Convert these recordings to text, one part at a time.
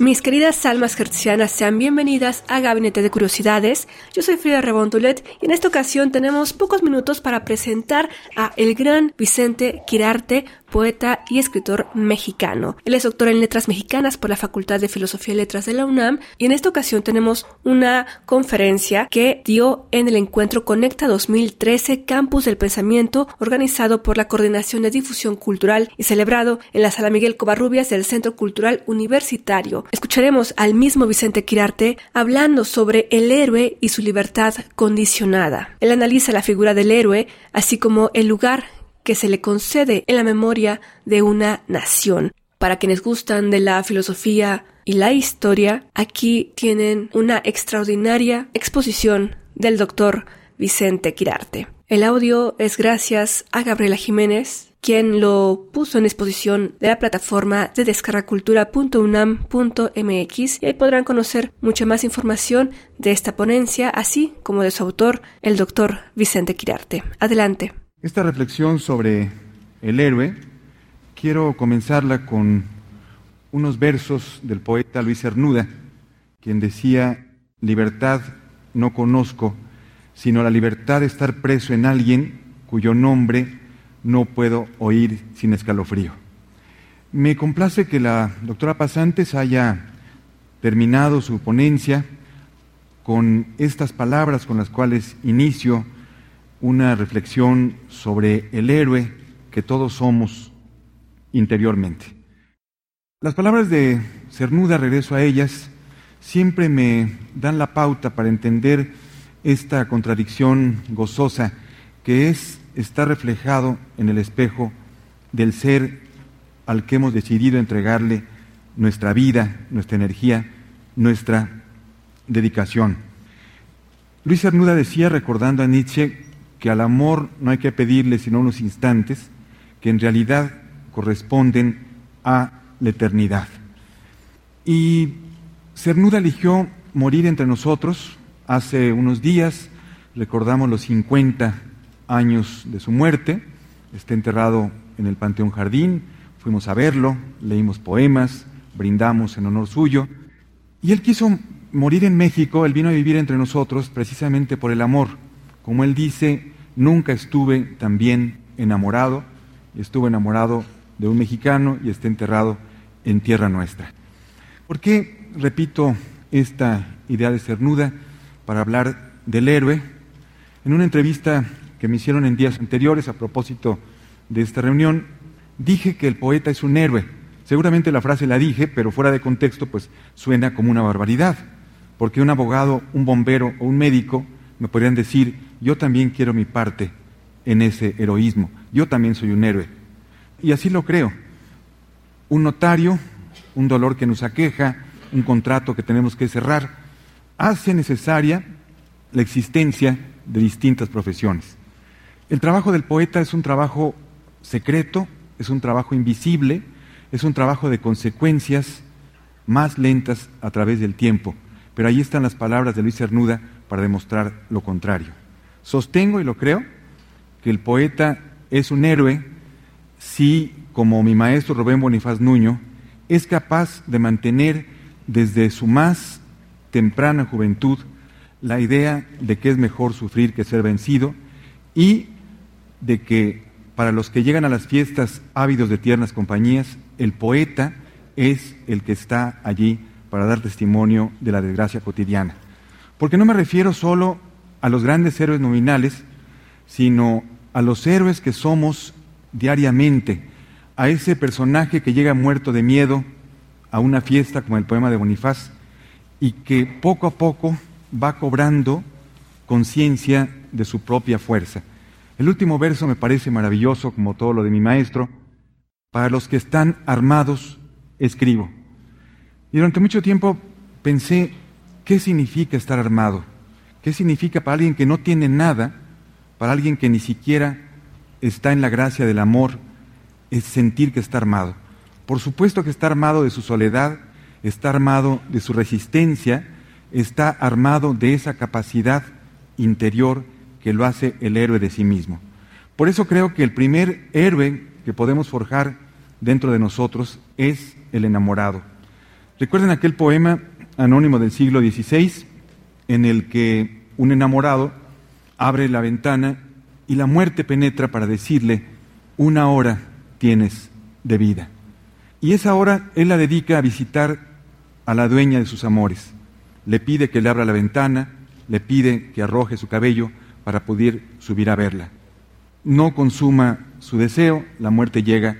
Mis queridas almas gercianas, sean bienvenidas a Gabinete de Curiosidades. Yo soy Frida Rebontulet y en esta ocasión tenemos pocos minutos para presentar a el gran Vicente Quirarte, poeta y escritor mexicano. Él es doctor en letras mexicanas por la Facultad de Filosofía y Letras de la UNAM y en esta ocasión tenemos una conferencia que dio en el encuentro Conecta 2013 Campus del Pensamiento organizado por la Coordinación de Difusión Cultural y celebrado en la Sala Miguel Covarrubias del Centro Cultural Universitario. Escucharemos al mismo Vicente Quirarte hablando sobre el héroe y su libertad condicionada. Él analiza la figura del héroe así como el lugar que se le concede en la memoria de una nación. Para quienes gustan de la filosofía y la historia, aquí tienen una extraordinaria exposición del doctor Vicente Quirarte. El audio es gracias a Gabriela Jiménez, quien lo puso en exposición de la plataforma de descargacultura.unam.mx y ahí podrán conocer mucha más información de esta ponencia, así como de su autor, el doctor Vicente Quirarte. Adelante. Esta reflexión sobre el héroe, quiero comenzarla con unos versos del poeta Luis Cernuda, quien decía, libertad no conozco, sino la libertad de estar preso en alguien cuyo nombre no puedo oír sin escalofrío. Me complace que la doctora Pasantes haya terminado su ponencia con estas palabras con las cuales inicio una reflexión sobre el héroe que todos somos interiormente. Las palabras de Cernuda, regreso a ellas, siempre me dan la pauta para entender esta contradicción gozosa que es estar reflejado en el espejo del ser al que hemos decidido entregarle nuestra vida, nuestra energía, nuestra dedicación. Luis Cernuda decía, recordando a Nietzsche, que al amor no hay que pedirle sino unos instantes que en realidad corresponden a la eternidad. Y Cernuda eligió morir entre nosotros. Hace unos días recordamos los 50 años de su muerte. Está enterrado en el Panteón Jardín. Fuimos a verlo, leímos poemas, brindamos en honor suyo. Y él quiso morir en México, él vino a vivir entre nosotros precisamente por el amor. Como él dice, nunca estuve tan bien enamorado, estuve enamorado de un mexicano y está enterrado en tierra nuestra. ¿Por qué repito esta idea de cernuda para hablar del héroe? En una entrevista que me hicieron en días anteriores a propósito de esta reunión, dije que el poeta es un héroe. Seguramente la frase la dije, pero fuera de contexto, pues suena como una barbaridad. Porque un abogado, un bombero o un médico me podrían decir, yo también quiero mi parte en ese heroísmo, yo también soy un héroe. Y así lo creo. Un notario, un dolor que nos aqueja, un contrato que tenemos que cerrar, hace necesaria la existencia de distintas profesiones. El trabajo del poeta es un trabajo secreto, es un trabajo invisible, es un trabajo de consecuencias más lentas a través del tiempo. Pero ahí están las palabras de Luis Cernuda para demostrar lo contrario. Sostengo y lo creo que el poeta es un héroe si, como mi maestro Rubén Bonifaz Nuño, es capaz de mantener desde su más temprana juventud la idea de que es mejor sufrir que ser vencido y de que para los que llegan a las fiestas ávidos de tiernas compañías, el poeta es el que está allí para dar testimonio de la desgracia cotidiana. Porque no me refiero solo a los grandes héroes nominales, sino a los héroes que somos diariamente, a ese personaje que llega muerto de miedo a una fiesta como el poema de Bonifaz y que poco a poco va cobrando conciencia de su propia fuerza. El último verso me parece maravilloso, como todo lo de mi maestro. Para los que están armados, escribo. Y durante mucho tiempo pensé ¿qué significa estar armado? ¿Qué significa para alguien que no tiene nada, para alguien que ni siquiera está en la gracia del amor, es sentir que está armado? Por supuesto que está armado de su soledad, está armado de su resistencia, está armado de esa capacidad interior que lo hace el héroe de sí mismo. Por eso creo que el primer héroe que podemos forjar dentro de nosotros es el enamorado. Recuerden aquel poema anónimo del siglo XVI en el que un enamorado abre la ventana y la muerte penetra para decirle, una hora tienes de vida. Y esa hora él la dedica a visitar a la dueña de sus amores. Le pide que le abra la ventana, le pide que arroje su cabello para poder subir a verla. No consuma su deseo, la muerte llega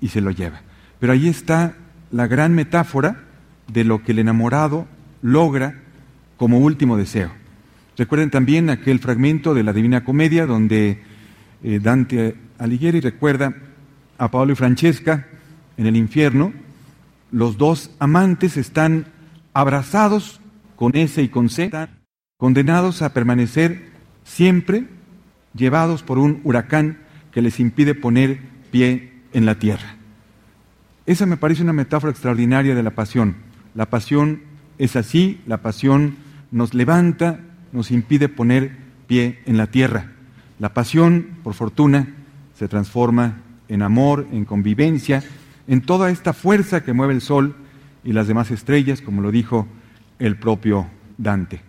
y se lo lleva. Pero ahí está la gran metáfora de lo que el enamorado logra como último deseo. Recuerden también aquel fragmento de la Divina Comedia donde eh, Dante Alighieri recuerda a Pablo y Francesca en el infierno. Los dos amantes están abrazados con S y con C, condenados a permanecer siempre llevados por un huracán que les impide poner pie en la tierra. Esa me parece una metáfora extraordinaria de la pasión. La pasión es así, la pasión nos levanta, nos impide poner pie en la tierra. La pasión, por fortuna, se transforma en amor, en convivencia, en toda esta fuerza que mueve el sol y las demás estrellas, como lo dijo el propio Dante.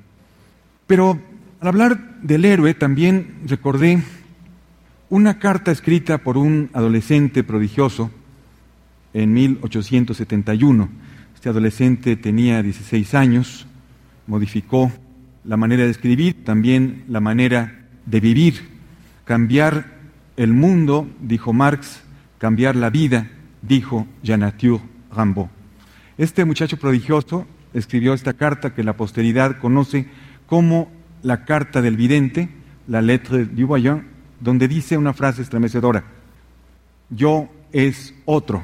Pero al hablar del héroe también recordé una carta escrita por un adolescente prodigioso en 1871. Este adolescente tenía 16 años, modificó la manera de escribir, también la manera de vivir, cambiar el mundo, dijo Marx, cambiar la vida, dijo Jean-Arthur Rimbaud. Este muchacho prodigioso escribió esta carta que la posteridad conoce como la carta del vidente, la lettre du voyant, donde dice una frase estremecedora, yo es otro.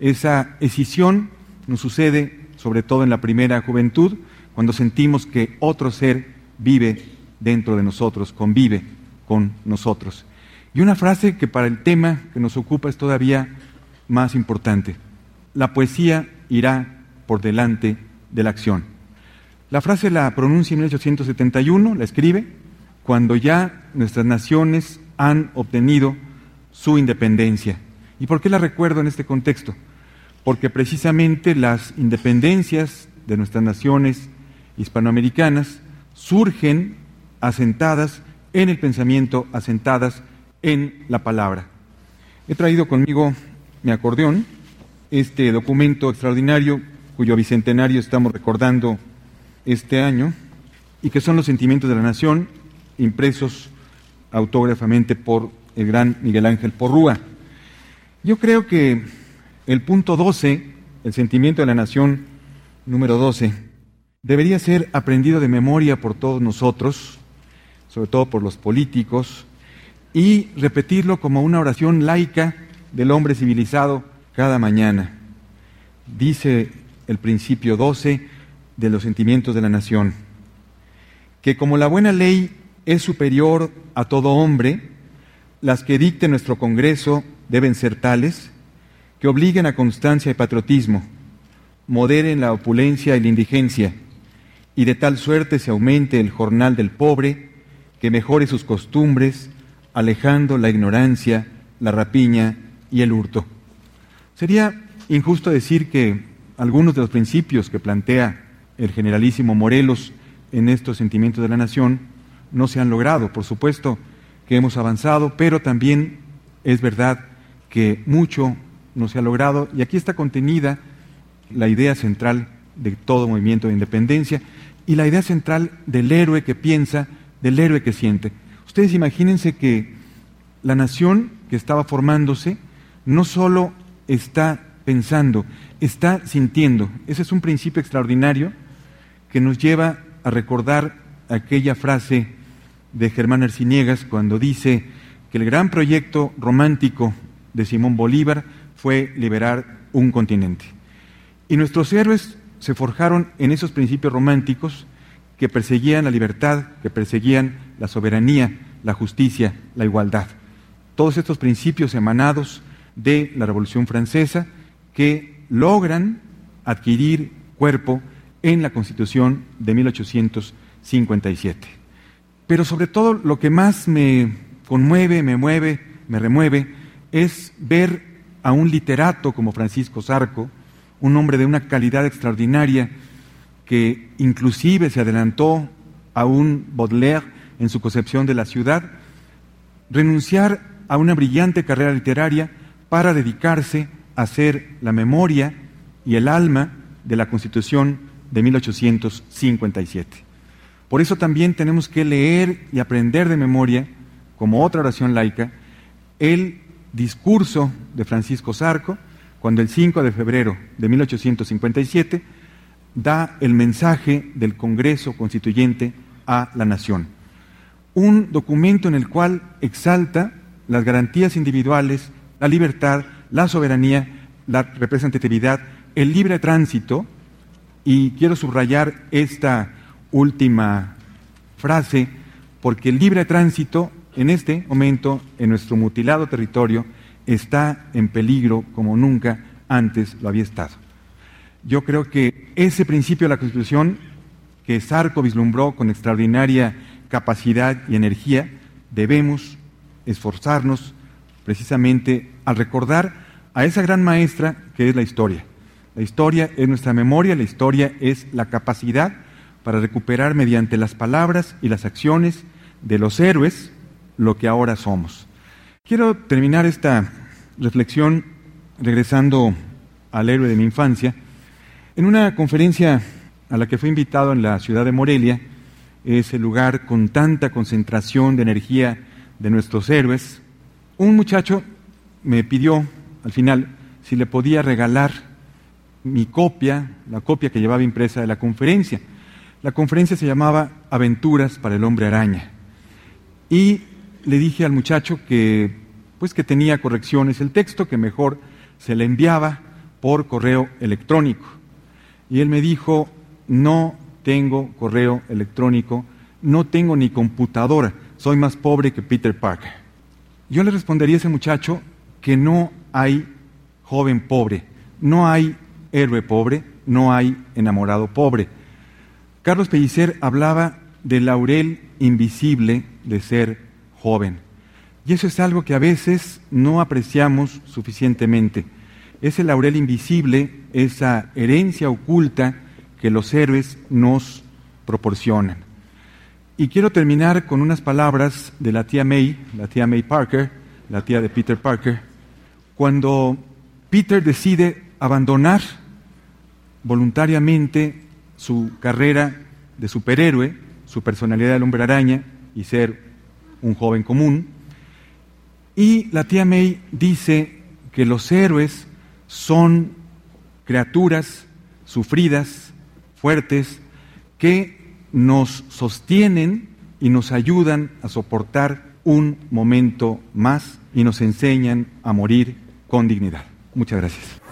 Esa escisión nos sucede sobre todo en la primera juventud, cuando sentimos que otro ser vive dentro de nosotros, convive con nosotros. Y una frase que para el tema que nos ocupa es todavía más importante. La poesía irá por delante de la acción. La frase la pronuncia en 1871, la escribe, cuando ya nuestras naciones han obtenido su independencia. ¿Y por qué la recuerdo en este contexto? Porque precisamente las independencias de nuestras naciones hispanoamericanas surgen asentadas en el pensamiento, asentadas en la palabra. He traído conmigo mi acordeón, este documento extraordinario cuyo bicentenario estamos recordando este año, y que son los sentimientos de la nación, impresos autógrafamente por el gran Miguel Ángel Porrúa. Yo creo que el punto 12, el sentimiento de la nación número 12, debería ser aprendido de memoria por todos nosotros, sobre todo por los políticos, y repetirlo como una oración laica del hombre civilizado cada mañana. Dice el principio 12 de los sentimientos de la nación, que como la buena ley es superior a todo hombre, las que dicte nuestro Congreso deben ser tales que obliguen a constancia y patriotismo, moderen la opulencia y la indigencia, y de tal suerte se aumente el jornal del pobre, que mejore sus costumbres, alejando la ignorancia, la rapiña y el hurto. Sería injusto decir que algunos de los principios que plantea el generalísimo Morelos en estos sentimientos de la nación no se han logrado. Por supuesto que hemos avanzado, pero también es verdad que mucho no se ha logrado y aquí está contenida la idea central de todo movimiento de independencia y la idea central del héroe que piensa, del héroe que siente. Ustedes imagínense que la nación que estaba formándose no solo está pensando, está sintiendo. Ese es un principio extraordinario que nos lleva a recordar aquella frase de Germán Arciniegas cuando dice que el gran proyecto romántico de Simón Bolívar fue liberar un continente. Y nuestros héroes se forjaron en esos principios románticos que perseguían la libertad, que perseguían la soberanía, la justicia, la igualdad. Todos estos principios emanados de la Revolución Francesa que logran adquirir cuerpo en la Constitución de 1857. Pero sobre todo lo que más me conmueve, me mueve, me remueve, es ver a un literato como Francisco Zarco, un hombre de una calidad extraordinaria, que inclusive se adelantó a un Baudelaire en su concepción de la ciudad, renunciar a una brillante carrera literaria para dedicarse a hacer la memoria y el alma de la Constitución de 1857. Por eso también tenemos que leer y aprender de memoria, como otra oración laica, el discurso de Francisco Zarco, cuando el 5 de febrero de 1857 da el mensaje del Congreso Constituyente a la Nación. Un documento en el cual exalta las garantías individuales, la libertad, la soberanía, la representatividad, el libre tránsito, y quiero subrayar esta última frase, porque el libre tránsito en este momento en nuestro mutilado territorio está en peligro como nunca antes lo había estado. Yo creo que ese principio de la Constitución que Sarco vislumbró con extraordinaria capacidad y energía, debemos esforzarnos precisamente al recordar a esa gran maestra que es la historia. La historia es nuestra memoria, la historia es la capacidad para recuperar mediante las palabras y las acciones de los héroes lo que ahora somos. Quiero terminar esta reflexión regresando al héroe de mi infancia en una conferencia a la que fui invitado en la ciudad de Morelia, ese lugar con tanta concentración de energía de nuestros héroes, un muchacho me pidió al final si le podía regalar mi copia, la copia que llevaba impresa de la conferencia. La conferencia se llamaba Aventuras para el hombre araña. Y le dije al muchacho que pues que tenía correcciones el texto, que mejor se le enviaba por correo electrónico. Y él me dijo, no tengo correo electrónico, no tengo ni computadora, soy más pobre que Peter Parker. Yo le respondería a ese muchacho que no hay joven pobre, no hay héroe pobre, no hay enamorado pobre. Carlos Pellicer hablaba del laurel invisible de ser joven. Y eso es algo que a veces no apreciamos suficientemente ese laurel invisible, esa herencia oculta que los héroes nos proporcionan. Y quiero terminar con unas palabras de la tía May, la tía May Parker, la tía de Peter Parker, cuando Peter decide abandonar voluntariamente su carrera de superhéroe, su personalidad del hombre araña y ser un joven común. Y la tía May dice que los héroes son criaturas sufridas, fuertes, que nos sostienen y nos ayudan a soportar un momento más y nos enseñan a morir con dignidad. Muchas gracias.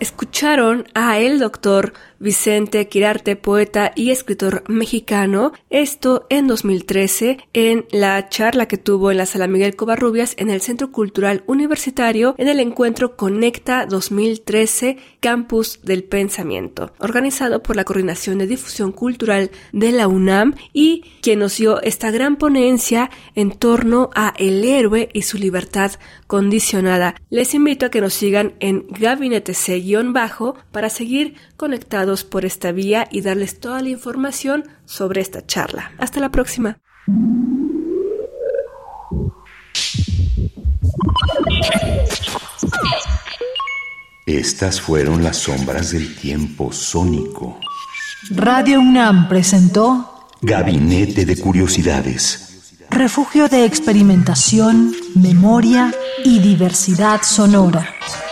Escucharon a el doctor Vicente Quirarte, poeta y escritor mexicano, esto en 2013 en la charla que tuvo en la Sala Miguel Covarrubias en el Centro Cultural Universitario en el encuentro Conecta 2013 Campus del Pensamiento, organizado por la Coordinación de Difusión Cultural de la UNAM y quien nos dio esta gran ponencia en torno a el héroe y su libertad condicionada. Les invito a que nos sigan en Gabinete C-Bajo para seguir conectados por esta vía y darles toda la información sobre esta charla. Hasta la próxima. Estas fueron las sombras del tiempo sónico. Radio UNAM presentó Gabinete de Curiosidades. Refugio de experimentación, memoria y diversidad sonora.